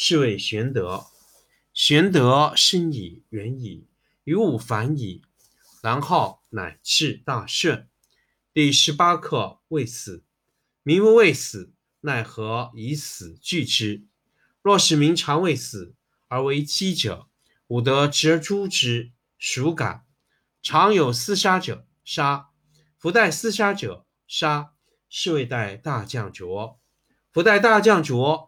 是谓玄德，玄德深矣，远矣，于物反矣，然后乃至大顺。第十八课未死，民不畏死，奈何以死惧之？若是民常畏死而为饥者，吾得执而诛之，孰敢？常有厮杀者，杀；夫待厮杀者，杀。是谓待大将浊。夫待大将浊。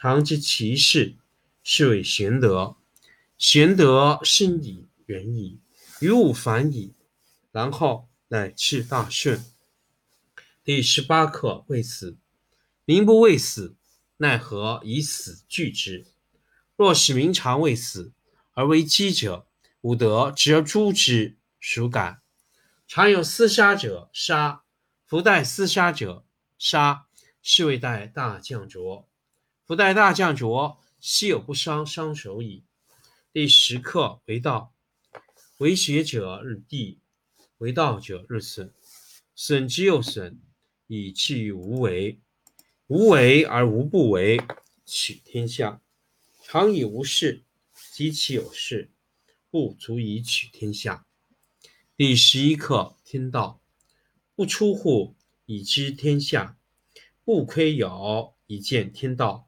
常知其事，是谓玄德。玄德深矣，远矣，于物反矣，然后乃至大顺。第十八课未死，民不畏死，奈何以死惧之？若使民常畏死而为饥者，吾得执而诛之，孰敢？常有厮杀者，杀；夫待厮杀者，杀。是谓待大将浊。不待大将浊，昔有不伤，伤手矣。第十课为道，为学者日益，为道者日损，损之又损，以至于无为。无为而无不为，取天下常以无事，及其有事，不足以取天下。第十一课天道，不出户以知天下，不窥有以见天道。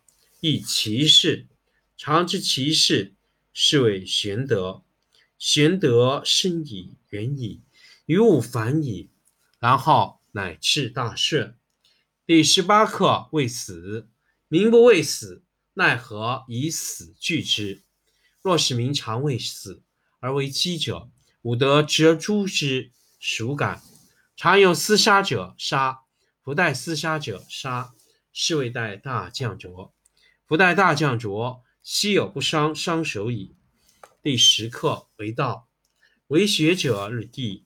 亦其事，常知其事，是谓玄德。玄德深矣，远矣，于物反矣，然后乃至大顺。第十八课未死，民不畏死，奈何以死惧之？若是民常畏死而为饥者，吾得执而诛之，孰敢？常有厮杀者，杀；不待厮杀者，杀。是谓待大将者。不待大将浊，昔有不伤，伤手矣。第十课为道，为学者日益，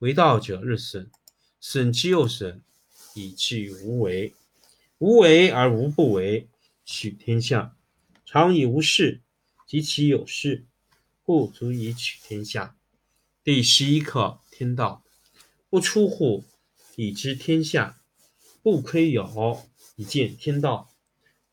为道者日损，损之又损，以至于无为。无为而无不为，取天下常以无事，及其有事，不足以取天下。第十一课天道，不出户以知天下，不窥有以见天道。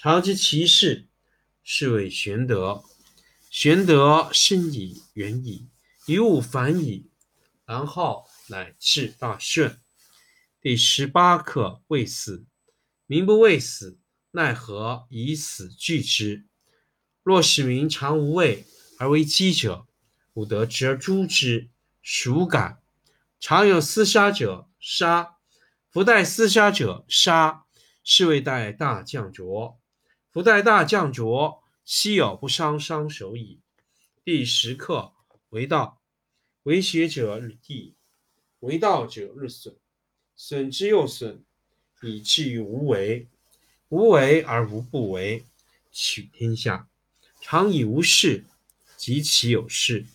常知其事，是谓玄德。玄德深矣，远矣，于物反矣，然后乃至大顺。第十八课：未死。民不畏死，奈何以死惧之？若使民常无畏而为机者，吾得执而诛之，孰敢？常有厮杀者，杀；夫待厮杀者，杀。是谓待大将浊。不待大将浊，昔有不伤伤手矣？第十课：为道。为学者日益，为道者日损。损之又损，以至于无为。无为而无不为，取天下常以无事，及其有事，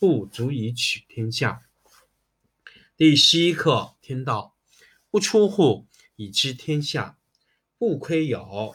不足以取天下。第十一课：天道不出户，以知天下；不窥有，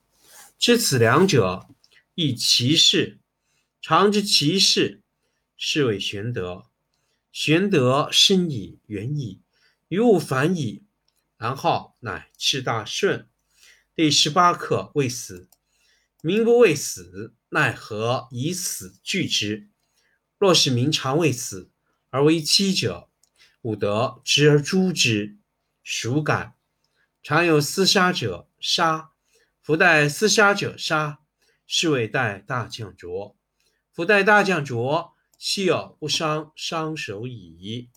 知此两者，亦其事。常知其事，是谓玄德。玄德深矣，远矣，于物反矣，然后乃至大顺。第十八课：未死。民不畏死，奈何以死惧之？若使民常畏死而为欺者，吾得执而诛之，孰敢？常有厮杀者，杀；夫代厮杀者，杀。是谓代大将浊。夫代大将浊，昔有不伤伤手矣？